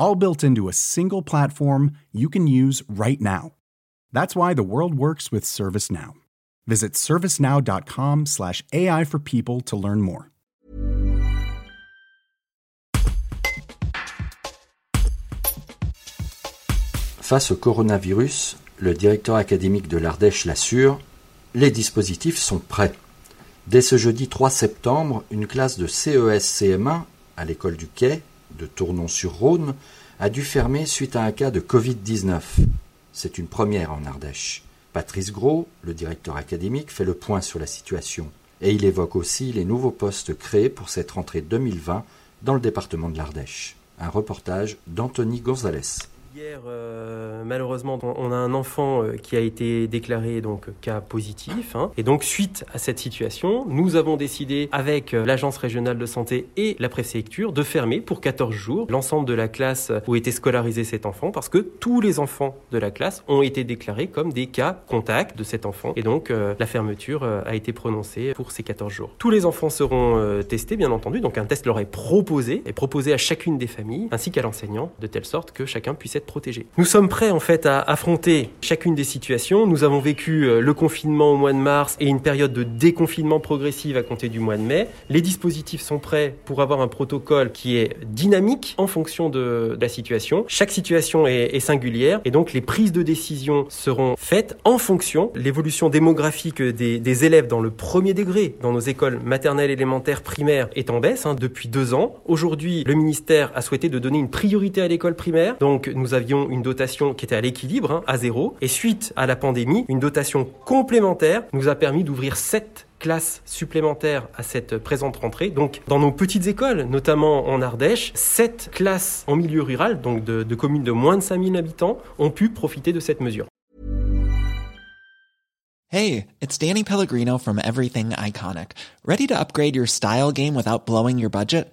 All built into a single platform you can use right now. That's why the world works with ServiceNow. Visit servicenow.com slash AI for people to learn more. Face au coronavirus, le directeur académique de l'Ardèche l'assure, les dispositifs sont prêts. Dès ce jeudi 3 septembre, une classe de CES-CM1 à l'école du Quai, de Tournon-sur-Rhône, a dû fermer suite à un cas de Covid-19. C'est une première en Ardèche. Patrice Gros, le directeur académique, fait le point sur la situation et il évoque aussi les nouveaux postes créés pour cette rentrée 2020 dans le département de l'Ardèche. Un reportage d'Anthony Gonzalez. Hier, euh, malheureusement, on a un enfant euh, qui a été déclaré donc cas positif. Hein. Et donc, suite à cette situation, nous avons décidé, avec euh, l'agence régionale de santé et la préfecture, de fermer pour 14 jours l'ensemble de la classe où était scolarisé cet enfant, parce que tous les enfants de la classe ont été déclarés comme des cas contacts de cet enfant. Et donc, la fermeture a été prononcée pour ces 14 jours. Tous les enfants seront testés, bien entendu. Donc, un test leur est proposé, est proposé à chacune des familles, ainsi qu'à l'enseignant, de telle sorte que chacun puisse être protégés. Nous sommes prêts en fait à affronter chacune des situations. Nous avons vécu euh, le confinement au mois de mars et une période de déconfinement progressif à compter du mois de mai. Les dispositifs sont prêts pour avoir un protocole qui est dynamique en fonction de, la situation. Chaque situation est, singulière et donc les prises de décision seront faites en fonction l'évolution démographique des, élèves dans le premier degré dans nos écoles maternelles, élémentaires, primaires est en baisse hein, depuis deux ans. Aujourd'hui, le ministère a souhaité de donner une priorité à l'école primaire. Donc nous nous avions une dotation qui était à l'équilibre, hein, à zéro. Et suite à la pandémie, une dotation complémentaire nous a permis d'ouvrir sept classes supplémentaires à cette présente rentrée. Donc, dans nos petites écoles, notamment en Ardèche, sept classes en milieu rural, donc de, de communes de moins de 5000 habitants, ont pu profiter de cette mesure. Hey, it's Danny Pellegrino from Everything Iconic. Ready to upgrade your style game without blowing your budget?